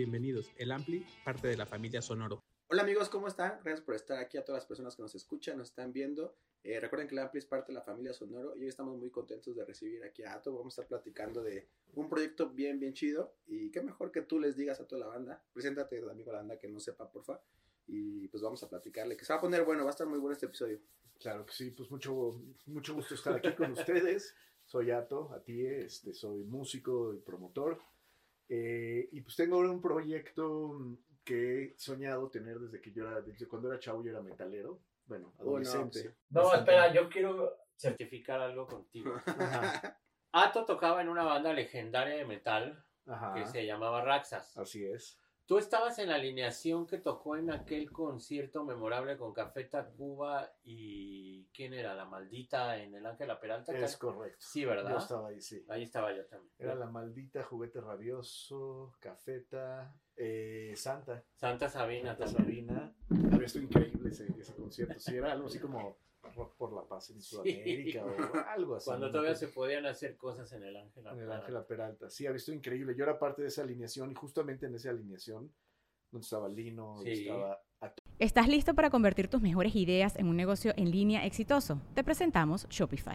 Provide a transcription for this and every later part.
bienvenidos. El Ampli, parte de la familia Sonoro. Hola amigos, ¿cómo están? Gracias por estar aquí a todas las personas que nos escuchan, nos están viendo. Eh, recuerden que el Ampli es parte de la familia Sonoro y hoy estamos muy contentos de recibir aquí a Ato. Vamos a estar platicando de un proyecto bien, bien chido. Y qué mejor que tú les digas a toda la banda. Preséntate, amigo de la banda, que no sepa, porfa. Y pues vamos a platicarle, que se va a poner bueno, va a estar muy bueno este episodio. Claro que sí, pues mucho, mucho gusto estar aquí con ustedes. Soy Ato, a ti, este, soy músico y promotor. Eh, y pues tengo un proyecto que he soñado tener desde que yo era, desde cuando era chavo, yo era metalero. Bueno, adolescente. no, espera, yo quiero certificar algo contigo. Ato tocaba en una banda legendaria de metal que se llamaba Raxas. Así es. Tú estabas en la alineación que tocó en aquel concierto memorable con Café Tacuba y ¿quién era? La maldita en el Ángela Peralta. Es correcto. Sí, ¿verdad? Yo estaba ahí, sí. Ahí estaba yo también. Era la maldita, juguete rabioso, Cafeta, eh, Santa. Santa Sabina Santa Sabina. Había estado increíble ese, ese concierto. Sí, era algo así como Rock por la Paz en Sudamérica o algo así. Cuando todavía se podían hacer cosas en el Ángela Peralta. En el Ángela Peralta. Sí, ha visto increíble. Yo era parte de esa alineación y justamente en esa alineación, donde estaba Lino, donde estaba... ¿Estás listo para convertir tus mejores ideas en un negocio en línea exitoso? Te presentamos Shopify.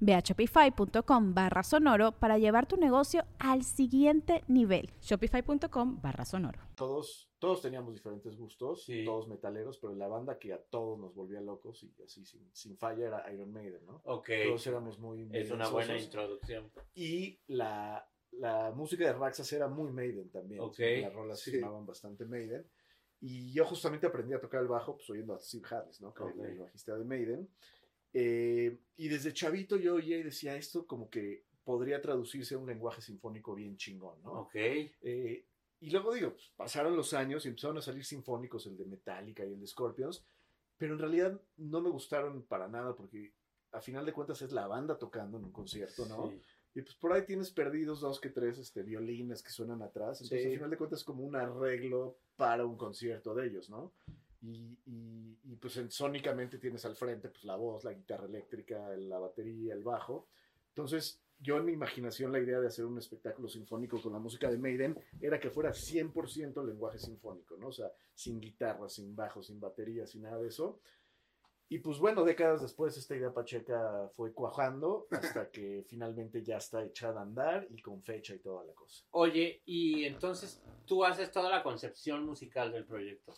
Ve a shopify.com barra sonoro para llevar tu negocio al siguiente nivel. Shopify.com barra sonoro. Todos, todos teníamos diferentes gustos, todos metaleros, pero la banda que a todos nos volvía locos y así sin, sin falla era Iron Maiden, ¿no? Ok. Todos éramos muy... Es una buena introducción. Y la, la música de Raxas era muy Maiden también. Ok. Las rolas se llamaban bastante Maiden. Y yo justamente aprendí a tocar el bajo pues oyendo a Steve Harris, ¿no? Que el bajista de Maiden. Eh, y desde chavito yo oía y decía esto como que podría traducirse a un lenguaje sinfónico bien chingón, ¿no? Ok. Eh, y luego digo, pues, pasaron los años y empezaron a salir sinfónicos, el de Metallica y el de Scorpions, pero en realidad no me gustaron para nada porque a final de cuentas es la banda tocando en un concierto, ¿no? Y pues por ahí tienes perdidos dos que tres este, violines que suenan atrás, entonces a final de cuentas es como un arreglo para un concierto de ellos, ¿no? Y, y, pues en, sónicamente tienes al frente pues la voz, la guitarra eléctrica, la batería, el bajo. Entonces, yo en mi imaginación la idea de hacer un espectáculo sinfónico con la música de Maiden era que fuera 100% lenguaje sinfónico, ¿no? O sea, sin guitarra, sin bajo, sin batería, sin nada de eso. Y pues bueno, décadas después esta idea pacheca fue cuajando hasta que finalmente ya está echada a andar y con fecha y toda la cosa. Oye, y entonces tú haces toda la concepción musical del proyecto.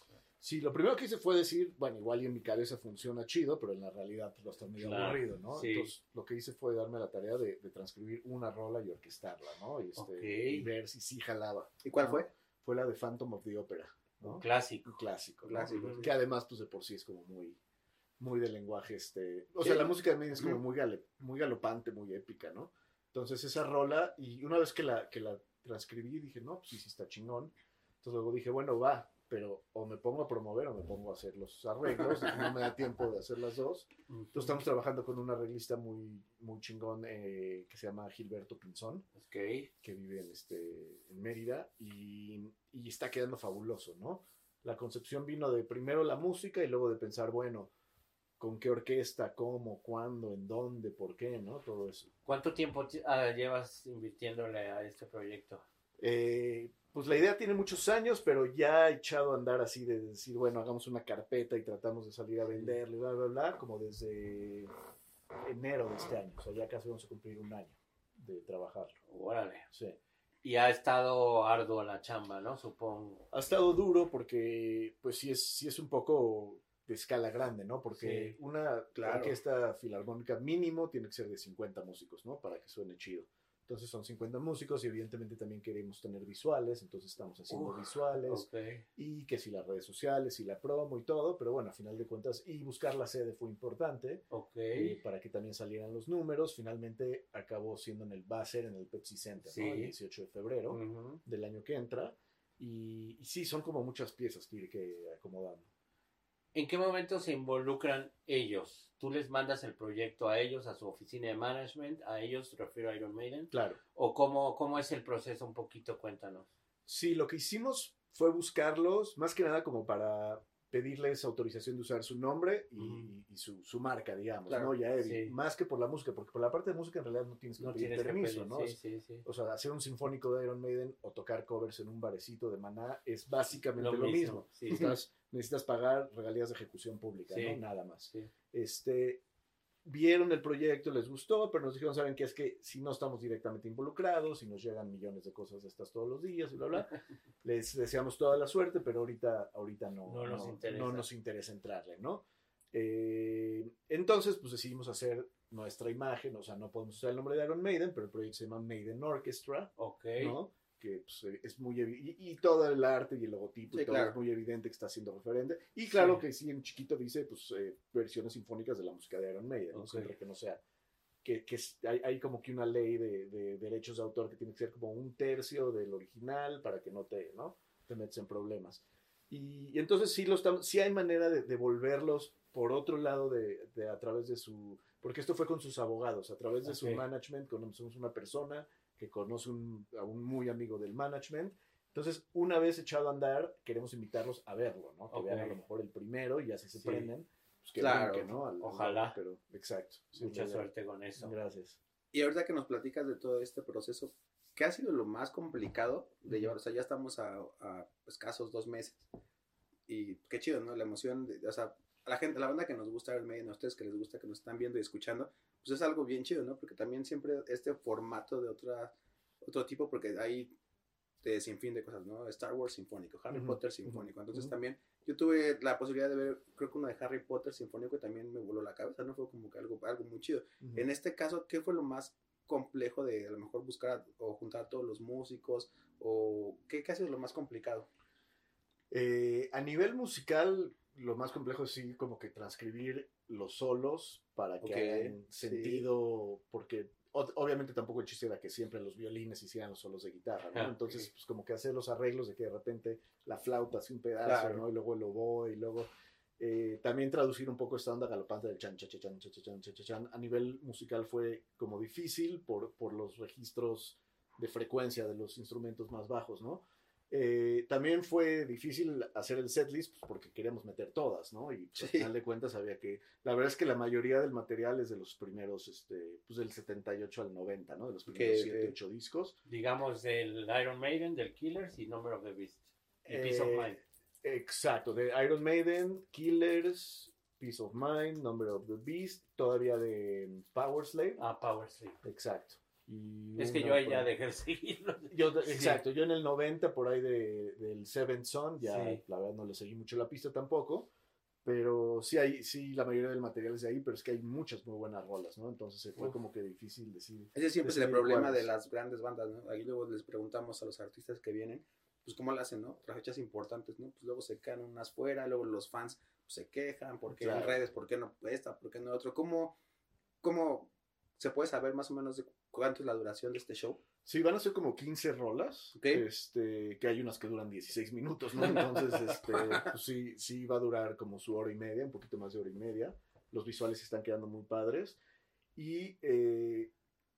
Sí, lo primero que hice fue decir, bueno, igual y en mi cabeza funciona chido, pero en la realidad pues, va a estar medio aburrido, ¿no? Entonces, lo que hice fue darme la tarea de, transcribir una rola y orquestarla, ¿no? Y, este, ver si sí jalaba. ¿Y cuál fue? Fue la de Phantom of the Opera, ¿no? clásico. Un clásico, clásico. Que además, pues de por sí es como muy, muy de lenguaje, este... O sea, la música de Maiden es como muy, muy galopante, muy épica, ¿no? Entonces, esa rola, y una vez que la, que la transcribí, dije, no, pues sí, sí está chingón. Entonces luego dije, bueno, va, pero o me pongo a promover o me pongo a hacer los arreglos, no me da tiempo de hacer las dos. Entonces estamos trabajando con un arreglista muy, muy chingón eh, que se llama Gilberto Pinzón, que vive en, este, en Mérida y, y, está quedando fabuloso, ¿no? La concepción vino de primero la música y luego de pensar, bueno, con qué orquesta, cómo, cuándo, en dónde, por qué, ¿no? Todo eso. ¿Cuánto tiempo ah, llevas invirtiéndole a este proyecto? Eh, pues la idea tiene muchos años, pero ya he echado a andar así de decir, bueno, hagamos una carpeta y tratamos de salir a venderle, bla, bla, bla, como desde enero de este año. O sea, ya casi vamos a cumplir un año de trabajarlo. Órale. Sí. Y ha estado arduo la chamba, ¿no? Supongo. Ha estado duro porque, pues sí es, sí es un poco de escala grande, ¿no? Porque una claro. orquesta filarmónica mínimo tiene que ser de 50 músicos, ¿no? Para que suene chido. Entonces son 50 músicos y evidentemente también queremos tener visuales, entonces estamos haciendo Uf, visuales y que si las redes sociales y la promo y todo, pero bueno, a final de cuentas, y buscar la sede fue importante eh, para que también salieran los números. Finalmente acabó siendo en el Basser, en el Pepsi Center, ¿no? Sí. el 18 de febrero del año que entra. Y, y sí, son como muchas piezas que ir que acomodando. ¿En qué momento se involucran ellos? ¿Tú les mandas el proyecto a ellos, a su oficina de management, a ellos, refiero a Iron Maiden? Claro. ¿O cómo, cómo es el proceso? Un poquito, cuéntanos. Sí, lo que hicimos fue buscarlos, más que nada como para pedirles autorización de usar su nombre y, su, su marca, digamos, Claro, ¿no? Ya sí. más que por la música, porque por la parte de música en realidad no tienes que No pedir tienes permiso, que ¿no? pedir, sí, sí, sí. O sea, hacer un sinfónico de Iron Maiden o tocar covers en un barecito de Maná es básicamente Lo lo, mismo. mismo, sí. Necesitas, pagar regalías de ejecución pública, Sí. ¿no? Nada más. Sí. Este, vieron el proyecto, les gustó, pero nos dijeron, ¿saben qué? Es que si no estamos directamente involucrados, si nos llegan millones de cosas de estas todos los días y bla, bla, les deseamos toda la suerte, pero ahorita, ahorita no, No nos interesa. no nos interesa entrarle, ¿no? Eh, entonces, pues decidimos hacer nuestra imagen, o sea, no podemos usar el nombre de Iron Maiden, pero el proyecto se llama Maiden Orchestra, Ok. ¿no? Que pues, eh, es muy y, y todo el arte y el logotipo y Sí, todo claro. es muy evidente que está siendo referente. Y claro Sí. que sí, en chiquito dice, pues, eh, versiones sinfónicas de la música de Iron Maiden, ¿no? Ok. Siempre que no sea, que, que hay, hay como que una ley de, de derechos de autor que tiene que ser como un tercio del original para que no te, ¿no? te metes en problemas. Y, y entonces sí, lo estamos, sí hay manera de devolverlos por otro lado de, de a través de su, porque esto fue con sus abogados, a través de su Ok. management, conocemos una persona que conoce un- a un muy amigo del management. Entonces, una vez echado a andar, queremos invitarlos a verlo, ¿no? Que Ok. vean a lo mejor el primero y así se Sí. prenden. Pues que Claro. ¿no? Al- al- Ojalá. Pero, exacto. Mucha suerte con eso. Gracias. Y ahorita que nos platicas de todo este proceso, ¿qué ha sido lo más complicado de llevar? O sea, ya estamos a, a escasos dos meses. Y qué chido, ¿no? La emoción, de, o sea, a la gente, a la banda que nos gusta Iron Maiden, a ustedes que les gusta, que nos están viendo y escuchando, pues es algo bien chido, ¿no? Porque también siempre este formato de otra, otro tipo, porque hay de sin fin de cosas, ¿no? Star Wars sinfónico, Harry Potter sinfónico. Entonces también yo tuve la posibilidad de ver, creo que uno de Harry Potter sinfónico y también me voló la cabeza, ¿no? Fue como que algo, algo muy chido. En este caso, ¿qué fue lo más complejo de a lo mejor buscar o juntar a todos los músicos? ¿O qué, qué ha sido lo más complicado? Eh, a nivel musical, lo más complejo es sí como que transcribir los solos para que okay, sentido, porque obviamente tampoco el chiste era que siempre los violines hicieran los solos de guitarra, ¿no? Ah, Entonces, pues como que hacer los arreglos de que de repente la flauta hace un pedazo, ¿no? Y luego el oboe, y luego... Eh, también traducir un poco esta onda galopante del chan, chan, chan, chan, chan, chan, A nivel musical fue como difícil por los registros de frecuencia de los instrumentos más bajos, ¿no? Eh, también fue difícil hacer el setlist pues, porque queríamos meter todas, ¿no? Y pues, al final de cuentas había que... La verdad es que la mayoría del material es de los primeros, este, pues del 78 al 90, ¿no? De los primeros Que, 7, eh, 8 discos. Digamos del Iron Maiden, del Killers y Number of the Beast. Y Peace of Eh, Mind. Exacto, de Iron Maiden, Killers, Peace of Mind, Number of the Beast, todavía de Power Slave. Ah, Power Sleep. Exacto. Y Es que yo ahí por ya dejé de seguirlo. Yo, Sí. Exacto, yo en el 90 por ahí de, del Seven Son, ya Sí. la verdad no le seguí mucho la pista tampoco, pero sí hay, sí la mayoría del material es de ahí, pero es que hay muchas muy buenas rolas, ¿no? Entonces se fue Uf. como que difícil decir. Ese siempre es el problema cuáles. de las grandes bandas, ¿no? Ahí luego les preguntamos a los artistas que vienen, pues cómo lo hacen, ¿no? Para fechas importantes, ¿no? Pues luego se quedan unas fuera, luego los fans pues, se quejan, ¿por qué en Claro. redes? ¿Por qué no esta? ¿Por qué no otro? ¿Cómo, ¿Cómo se puede saber más o menos de cuánto es la duración de este show? Sí, van a ser como 15 rolas, Ok. este, que hay unas que duran 16 minutos, ¿no? Entonces, este, pues sí, sí va a durar como su hora y media, un poquito más de hora y media. Los visuales están quedando muy padres. Y eh,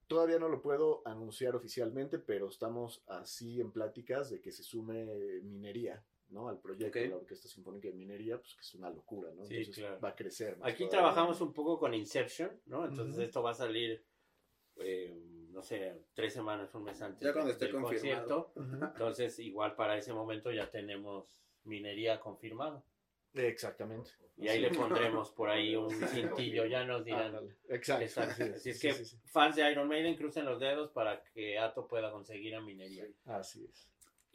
todavía no lo puedo anunciar oficialmente, pero estamos así en pláticas de que se sume minería, ¿no? Al proyecto Ok. de la Orquesta Sinfónica de Minería, pues que es una locura, ¿no? Sí, Entonces claro. va a crecer. más Aquí todavía. trabajamos un poco con Inception, ¿no? Entonces esto va a salir, eh, no sé, tres semanas, un mes antes Ya cuando esté del confirmado. concierto. Entonces, igual para ese momento ya tenemos minería confirmado. Exactamente. Y ahí le pondremos por ahí un cintillo, ya nos dirán. Ándale. Exacto. Exacto. sí, Así es sí, que sí, sí. fans de Iron Maiden crucen los dedos para que Ato pueda conseguir a minería. Así es.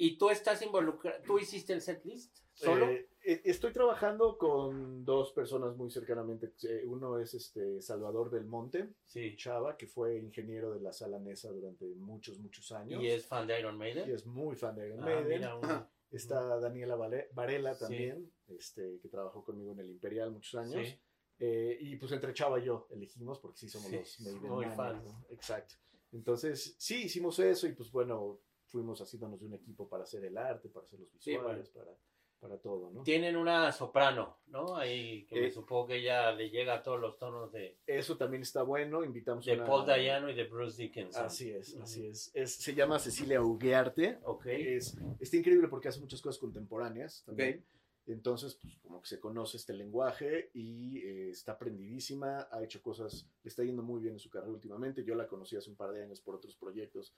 ¿Y tú estás involucrado? ¿Tú hiciste el setlist solo? Eh, eh, estoy trabajando con dos personas muy cercanamente. Eh, Uno es este Salvador del Monte, sí. Chava, que fue ingeniero de la sala Nesa durante muchos, muchos años. ¿Y es fan de Iron Maiden? Y es muy fan de Iron Ah, Maiden. mira. Está Daniela Varela Sí. también, este, que trabajó conmigo en el Imperial muchos años. Sí. Eh, y pues entre Chava y yo elegimos, porque sí somos Sí, los Maiden muy fans. ¿no? Exacto. Entonces, sí, hicimos eso y pues bueno, fuimos haciéndonos de un equipo para hacer el arte, para hacer los Sí, visuales, para, para todo, ¿no? Tienen una soprano, ¿no? Ahí que me Eh, supongo que ella le llega a todos los tonos de, Eso también está bueno, invitamos de una- Paul Dayano y de Bruce Dickinson. Así es, así es. es. Se llama Cecilia Uguearte. Ok. Es, está increíble porque hace muchas cosas contemporáneas también. Entonces, pues como que se conoce este lenguaje y eh, está aprendidísima, ha hecho cosas, le está yendo muy bien en su carrera últimamente. Yo la conocí hace un par de años por otros proyectos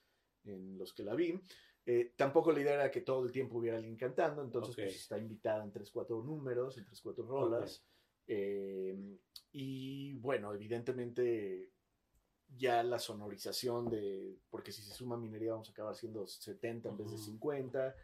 en los que la vi. Eh, tampoco la idea era que todo el tiempo hubiera alguien cantando, entonces pues, está invitada en tres, cuatro números, en tres, cuatro rolas. Eh, y bueno, evidentemente ya la sonorización de, porque si se suma minería vamos a acabar siendo 70 en vez de Ujú. 50,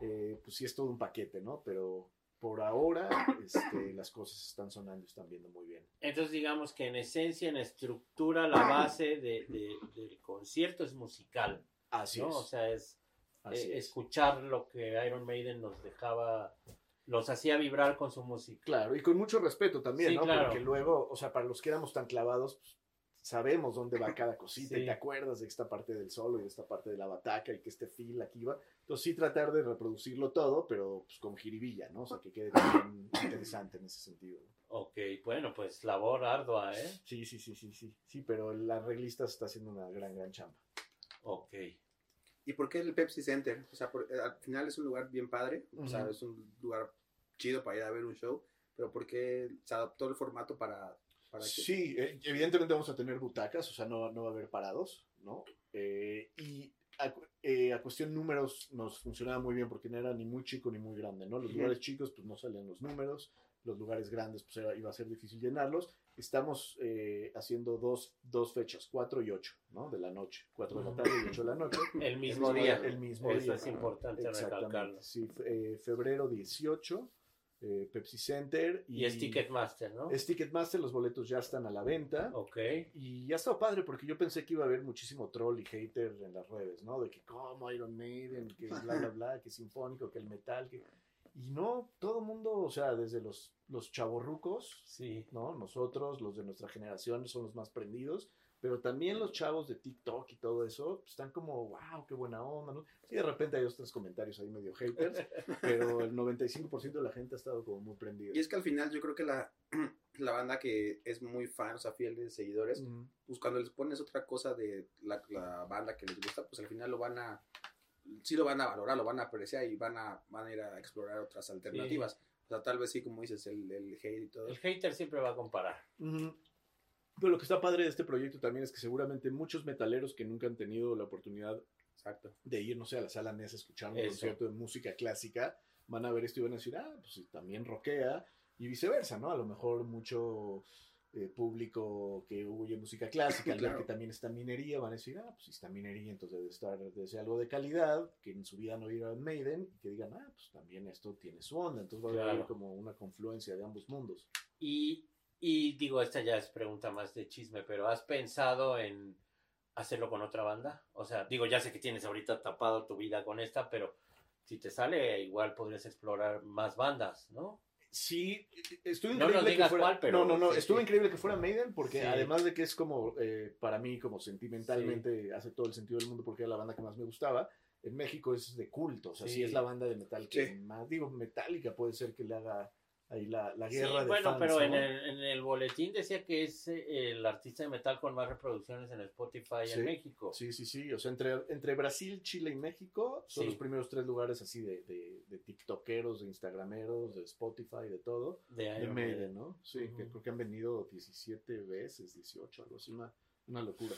eh, pues sí es todo un paquete, ¿no? Pero por ahora este, las cosas están sonando y están viendo muy bien. Entonces digamos que en esencia, en estructura, la base de- de- del concierto es musical, Así ¿no? es. O sea, es, así eh, es. escuchar lo que Iron Maiden nos dejaba, los hacía vibrar con su música. Claro, y con mucho respeto también, Sí, ¿no? claro. Porque luego, o sea, para los que éramos tan clavados, pues, sabemos dónde va cada cosita Sí. y te acuerdas de esta parte del solo y de esta parte de la bataca y que este feel aquí va. Entonces sí tratar de reproducirlo todo, pero pues con jiribilla, ¿no? O sea, que quede bien interesante en ese sentido. ¿no? Ok, bueno, pues labor ardua, ¿eh? Sí, sí, sí, sí, sí. Sí, pero el arreglista está haciendo una gran, gran chamba. Ok. ¿Y por qué el Pepsi Center? O sea, por- eh, al final es un lugar bien padre, o sea, es un lugar chido para ir a ver un show, pero ¿por qué se adaptó el formato para, para Sí, eh, evidentemente vamos a tener butacas, o sea, no, no va a haber parados, ¿no? Eh, y a, eh, a cuestión números nos funcionaba muy bien porque no era ni muy chico ni muy grande, ¿no? Los Ujú. lugares chicos pues no salían los números, los lugares grandes pues era- iba a ser difícil llenarlos. Estamos eh, haciendo dos, dos fechas, 4 y 8, ¿no? De la noche, 4 de la tarde y 8 de la noche. El mismo El día. El mismo Eso día. es importante recalcarlo. Sí, eh, febrero 18, eh, Pepsi Center. Y es Ticketmaster, ¿no? Es Ticketmaster, los boletos ya están a la venta. Ok. Y ha estado padre porque yo pensé que iba a haber muchísimo troll y hater en las redes, ¿no? De que como Iron Maiden, que bla, bla, bla, que sinfónico, que el metal, que... Y no, todo mundo, o sea, desde los, los chavorrucos, Sí. ¿no? Nosotros, los de nuestra generación, son los más prendidos, pero también los chavos de TikTok y todo eso, pues, están como, wow, qué buena onda, ¿no? Y de repente hay dos, tres comentarios ahí medio haters, pero el 95% de la gente ha estado como muy prendida. Y es que al final yo creo que la, la banda que es muy fan, o sea, fiel de seguidores, Ujú. pues cuando les pones otra cosa de la, la banda que les gusta, pues al final lo van a, sí lo van a valorar, lo van a apreciar y van a, van a ir a explorar otras alternativas. O sea, tal vez sí, como dices, el, el hate y todo. El hater siempre va a comparar. Pero lo que está padre de este proyecto también es que seguramente muchos metaleros que nunca han tenido la oportunidad Exacto. de ir, no sé, a la sala NES a escuchar un Eso. concierto de música clásica, van a ver esto y van a decir, ah, pues también rockea, y viceversa, ¿no? A lo mejor mucho eh, público que oye música clásica, al ver Claro. que también está minería, van a decir, ah, pues si está minería, entonces debe estar, ser algo de calidad, que en su vida no oyeron Maiden, y que digan, ah, pues también esto tiene su onda, entonces va a haber Claro. como una confluencia de ambos mundos. Y, y digo, esta ya es pregunta más de chisme, pero ¿has pensado en hacerlo con otra banda? O sea, digo, ya sé que tienes ahorita tapado tu vida con esta, pero si te sale, igual podrías explorar más bandas, ¿no? Sí, estuvo No nos increíble que digas fuera. cuál, pero no, no, no, sí, estuvo sí. increíble que fuera Maiden porque Sí. además de que es como eh, para mí como sentimentalmente hace todo el sentido del mundo porque era la banda que más me gustaba. En México es de culto, o sea, sí, es la banda de metal que más digo metálica puede ser que le haga ahí la, la Sí, guerra de bueno, fans, pero en, el, en el boletín decía que es eh, el artista de metal con más reproducciones en Spotify Sí, en México. Sí, sí, sí. O sea, entre, entre Brasil, Chile y México son Sí. los primeros tres lugares así de, de, de TikTokeros, de Instagrameros, de Spotify, de todo. De De Maiden. ¿no? Sí, que creo que han venido 17 veces, 18, algo así, una, una locura.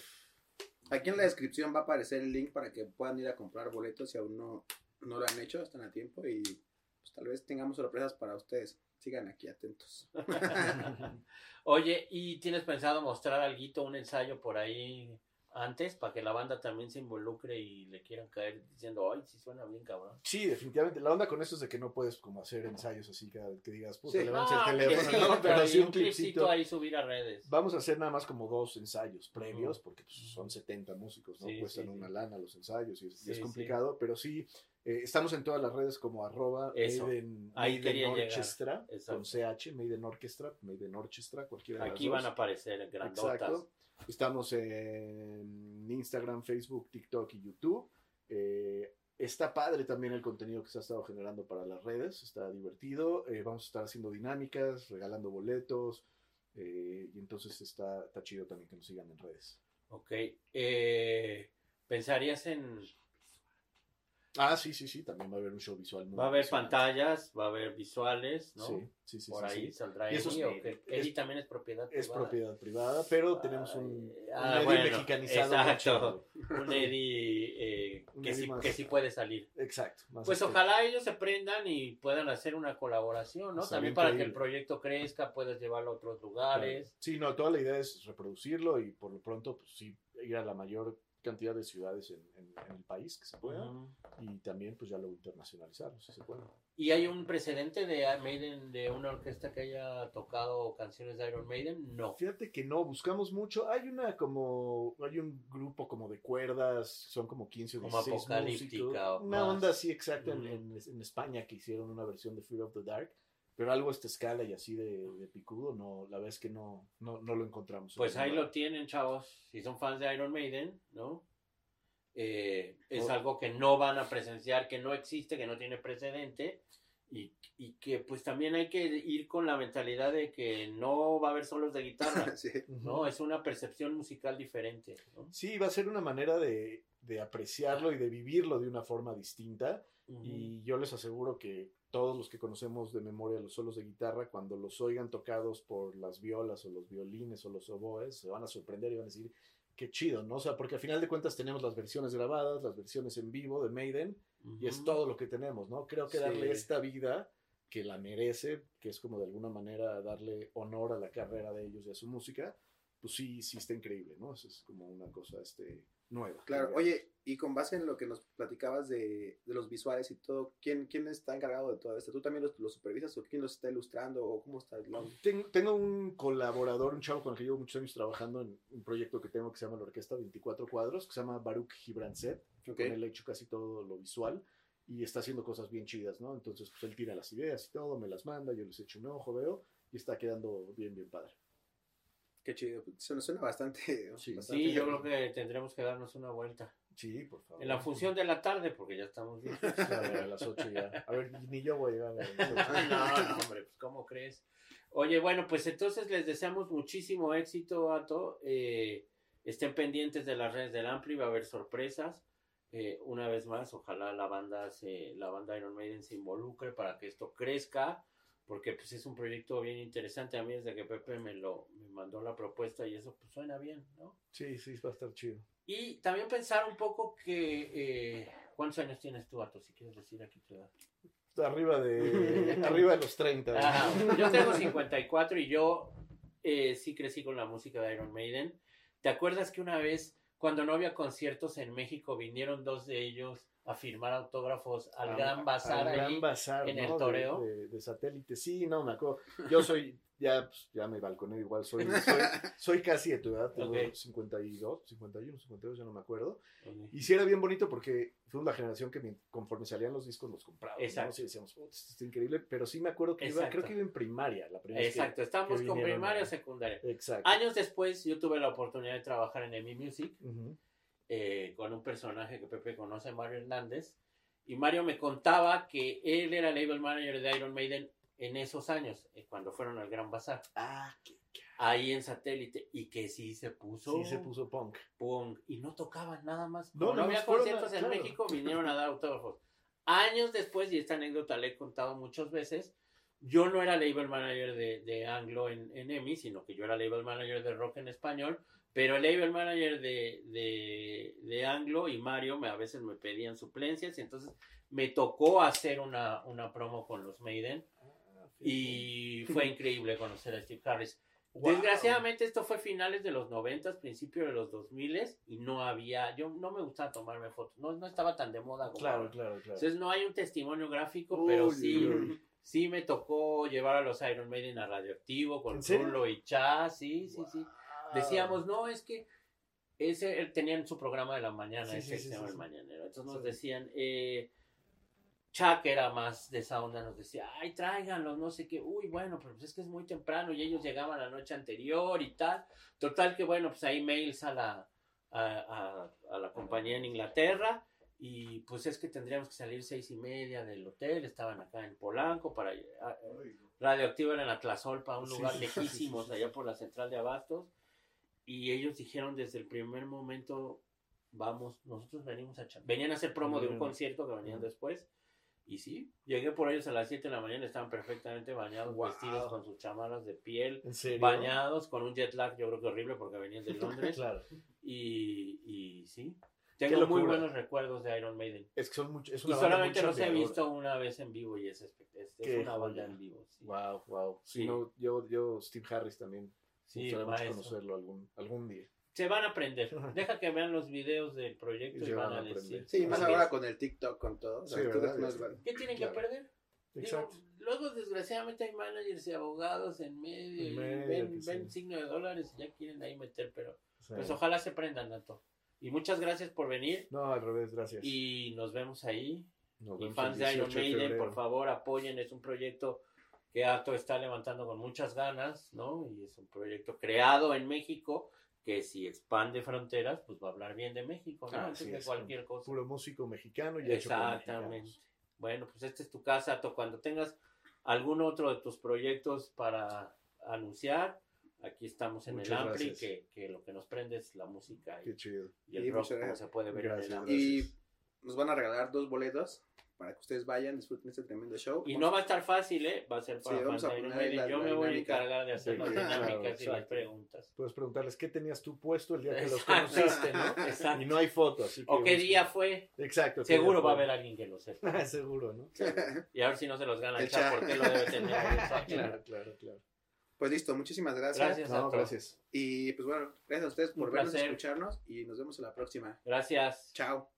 Aquí en la descripción va a aparecer el link para que puedan ir a comprar boletos si aún no, no lo han hecho, están a tiempo y pues, tal vez tengamos sorpresas para ustedes. Sigan aquí atentos. Oye, ¿y tienes pensado mostrar algo, un ensayo por ahí antes para que la banda también se involucre y le quieran caer diciendo, ay, sí suena bien cabrón. Sí, definitivamente. La onda con esto es de que no puedes como hacer ensayos así cada vez que digas, puta, Sí. levantes No, el que teléfono, sí, ¿no? Pero sí y un clipcito. ahí subir a redes. Vamos a hacer nada más como dos ensayos previos, porque pues, son 70 músicos, ¿no? Sí, Cuestan sí, una sí. lana los ensayos y es, y es sí. complicado, pero sí, eh, estamos en todas las redes como arroba Eso. Maiden, Ahí Maiden quería llegar. Orchestra, Exacto. con CH, Maiden Orchestra, Maiden Orchestra, cualquiera de Aquí las van a aparecer grandotas. Exacto. Estamos en Instagram, Facebook, TikTok y YouTube. Eh, está padre también el contenido que se ha estado generando para las redes. Está divertido. Eh, vamos a estar haciendo dinámicas, regalando boletos. y entonces está, está chido también que nos sigan en redes. Ok. ¿Pensarías en... Ah, sí, sí, sí. También va a haber un show visual. muy Va a haber pantallas, va a haber visuales, ¿no? Sí, sí, sí. Por sí, ahí sí. saldrá Y eso Eddie, es- es- Eddie también es propiedad Es privada. propiedad privada, pero tenemos un, un Ah, medio bueno, mexicanizado. exacto. Un Eddie eh, Un que, Eddie sí, más- que sí puede salir. Exacto. Pues este- ojalá ellos se prendan y puedan hacer una colaboración, ¿no? También para que el proyecto crezca, puedas llevarlo a otros lugares. Sí, no, toda la idea es reproducirlo y por lo pronto, pues sí, ir a la mayor cantidad de ciudades en, en- en el país que se pueda Ujú. y también pues ya lo internacionalizarlo, si se puede. ¿Y hay un precedente de Maiden, de una orquesta que haya tocado canciones de Iron Maiden? No. Fíjate que no, buscamos mucho. Hay una como, hay un grupo como de cuerdas, son como 15 o Como 16 apocalíptica músicos. o Una más. onda así exacta en, Ujú. en- en España que hicieron una versión de Fear of the Dark, pero algo a esta escala y así de, de picudo, no, la verdad es que no, no, no lo encontramos. Pues ahí lo tienen, chavos. Si son fans de Iron Maiden, ¿no? Eh, es Oh. algo que no van a presenciar, que no existe, que no tiene precedente. Y, y que pues también hay que ir con la mentalidad de que no va a haber solos de guitarra, Sí. ¿no? Es una percepción musical diferente, ¿no? Sí, va a ser una manera de, de apreciarlo y de vivirlo de una forma distinta. Y yo les aseguro que todos los que conocemos de memoria los solos de guitarra, cuando los oigan tocados por las violas o los violines o los oboes, se van a sorprender y van a decir, qué chido, ¿no? O sea, porque al final de cuentas tenemos las versiones grabadas, las versiones en vivo de Maiden, y es todo lo que tenemos, ¿no? Creo que Sí. darle esta vida que la merece, que es como de alguna manera darle honor a la carrera de ellos y a su música, pues sí, sí está increíble, ¿no? Eso es como una cosa este, nueva. Claro, oye, y con base en lo que nos platicabas de, de los visuales y todo, ¿quién, ¿quién está encargado de todo esto? ¿Tú también los, los supervisas o quién los está ilustrando o cómo está? la- Tengo, tengo un colaborador, un chavo con el que llevo muchos años trabajando en un proyecto que tengo que se llama la Orquesta 24 Cuadros, que se llama Baruch Gibranset, Ok. con él he hecho casi todo lo visual y está haciendo cosas bien chidas, ¿no? Entonces, pues él tira las ideas y todo, me las manda, yo les echo un ojo, veo y está quedando bien, bien padre. Qué chido, pues, suena, suena bastante, Sí. bastante Sí, yo creo que tendremos que darnos una vuelta. Sí, por favor. En la función de la tarde, porque ya estamos bien. A ver, a las 8 ya. A ver, ni yo voy a llegar a las 8. No, no, hombre, pues ¿cómo crees? Oye, bueno, pues entonces les deseamos muchísimo éxito, Ato. Eh, estén pendientes de las redes del Ampli, va a haber sorpresas. Eh, una vez más, ojalá la banda se, la banda Iron Maiden se involucre para que esto crezca, porque pues es un proyecto bien interesante. A mí desde que Pepe me lo me mandó la propuesta y eso pues suena bien, ¿no? Sí, sí, va a estar chido. Y también pensar un poco que eh, ¿cuántos años tienes tú, Ato? Si quieres decir aquí tu edad. Arriba de, arriba de los 30. Ah, yo tengo 54 y yo eh, sí crecí con la música de Iron Maiden. ¿Te acuerdas que una vez, cuando no había conciertos en México, vinieron dos de ellos a firmar autógrafos al Gran Bazar Al? Gran Bazar, en ¿no? el De- toreo. De, de satélite. Sí, no, me acuerdo. Yo soy, ya, pues, ya me balconé igual, soy, soy, soy casi de tu edad, tengo Ok. 52, 51, 52, ya no me acuerdo. Ok. Y sí era bien bonito porque fue una generación que conforme salían los discos los compraba. Exacto. ¿no? Sí decíamos, "Putz, esto está increíble, pero sí me acuerdo que iba, creo que iba en primaria la primera que- Exacto, estamos que con primaria a- o secundaria. Exacto. Años después yo tuve la oportunidad de trabajar en EMI Music Ujú. Eh, con un personaje que Pepe conoce, Mario Hernández. Y Mario me contaba que él era label manager de Iron Maiden en esos años, eh, cuando fueron al Gran Bazar. Ah, que ahí en satélite y que sí se puso sí se puso punk. punk y no tocaban nada más. No, Como no, había fueron a- conciertos en claro. México, vinieron a dar autógrafos. Años después, y esta anécdota la he contado muchas veces, yo no era label manager de, de Anglo en, en EMI, sino que yo era label manager de rock en español, pero el label manager de, de, de Anglo y Mario me, a veces me pedían suplencias y entonces me tocó hacer una, una promo con los Maiden Ah, y fue increíble conocer a Steve Harris. Wow. Desgraciadamente esto fue finales de los 90, principios de los 2000 y no había, yo no me gustaba tomarme fotos, no, no estaba tan de moda como Claro, ahora. claro, claro. Entonces no hay un testimonio gráfico, pero sí, sí me tocó llevar a los Iron Maiden a Radioactivo con. Rulo y Chas, sí, sí, sí. Decíamos, no, es que ese él- tenían su programa de la mañana, Sí, ese sí, se llama sí, el mañanero. Entonces nos decían, eh, Chuck era más de esa onda, nos decía, ay, tráiganlos, no sé qué, uy, bueno, pero pues es que es muy temprano y ellos llegaban la noche anterior y tal. Total que bueno, pues hay mails a la, a, a- a la compañía en Inglaterra y pues es que tendríamos que salir seis y media del hotel, estaban acá en Polanco para... a- radioactivo era en Atlazolpa, un lugar sí, allá por la central de Abastos. Y ellos dijeron desde el primer momento, vamos, nosotros venimos a... cha- Venían a hacer promo de un concierto que venían después. Y sí, llegué por ellos a las 7 de la mañana, estaban perfectamente bañados, Wow. vestidos con sus chamarras de piel, bañados, con un jet lag, yo creo que horrible porque venían de Londres. Claro. y, y sí, tengo muy buenos recuerdos de Iron Maiden. Es que son mucho, es Y una banda solamente los he visto una vez en vivo y es, es, es una banda en vivo. Sí, Wow, wow. Sí, Sí. no, yo, yo, Steve Harris también. Sí, maestro. conocerlo algún, algún día. Se van a aprender. Deja que vean los videos del proyecto Y y, se van van a decir. Sí, más ahora con el TikTok, con todo. O sea, Sí, más. ¿Qué tienen Claro. que perder? Digo, luego, desgraciadamente, hay managers y abogados en medio. En y medio, ven, que ven sí. signo de dólares y ya quieren ahí meter, pero Sí. pues ojalá se prendan, Nato. Y muchas gracias por venir. No, al revés, gracias. Y nos vemos ahí. Nos Y vemos fans de Iron 18 de Maiden, febrero. por favor, apoyen. Es un proyecto que Ato está levantando con muchas ganas, ¿no? Y es un proyecto creado en México que si expande fronteras, pues va a hablar bien de México, ¿no? Ah, Antes así de cualquier cosa. Puro músico mexicano y hecho Exactamente. mexicanos. Bueno, pues esta es tu casa, Ato. Cuando tengas algún otro de tus proyectos para anunciar, aquí estamos en Muchas el Ampli, que, que lo que nos prende es la música y, Qué chido. y el Y rock, como se puede ver Gracias, en el Ampli. Y nos van a regalar dos boletos para que ustedes vayan, disfruten este tremendo show. Y no va a estar fácil, ¿eh? Va a ser para Sí, vamos a poner la- Yo la me voy a encargar de hacer las dinámicas claro, y las preguntas. Puedes preguntarles qué tenías tú puesto el día que los conociste, ¿no? Exacto. Y no hay foto, así que ¿O qué día fue? Exacto. Seguro va a haber alguien que lo sepa. Seguro, ¿no? Y a ver si no se los gana el chat, porque lo debe tener. Exacto. Claro, claro, claro. Pues listo, muchísimas gracias. Gracias a No, todos. gracias. Y pues bueno, gracias a ustedes por Un vernos placer. escucharnos y nos vemos en la próxima. Gracias. Chao.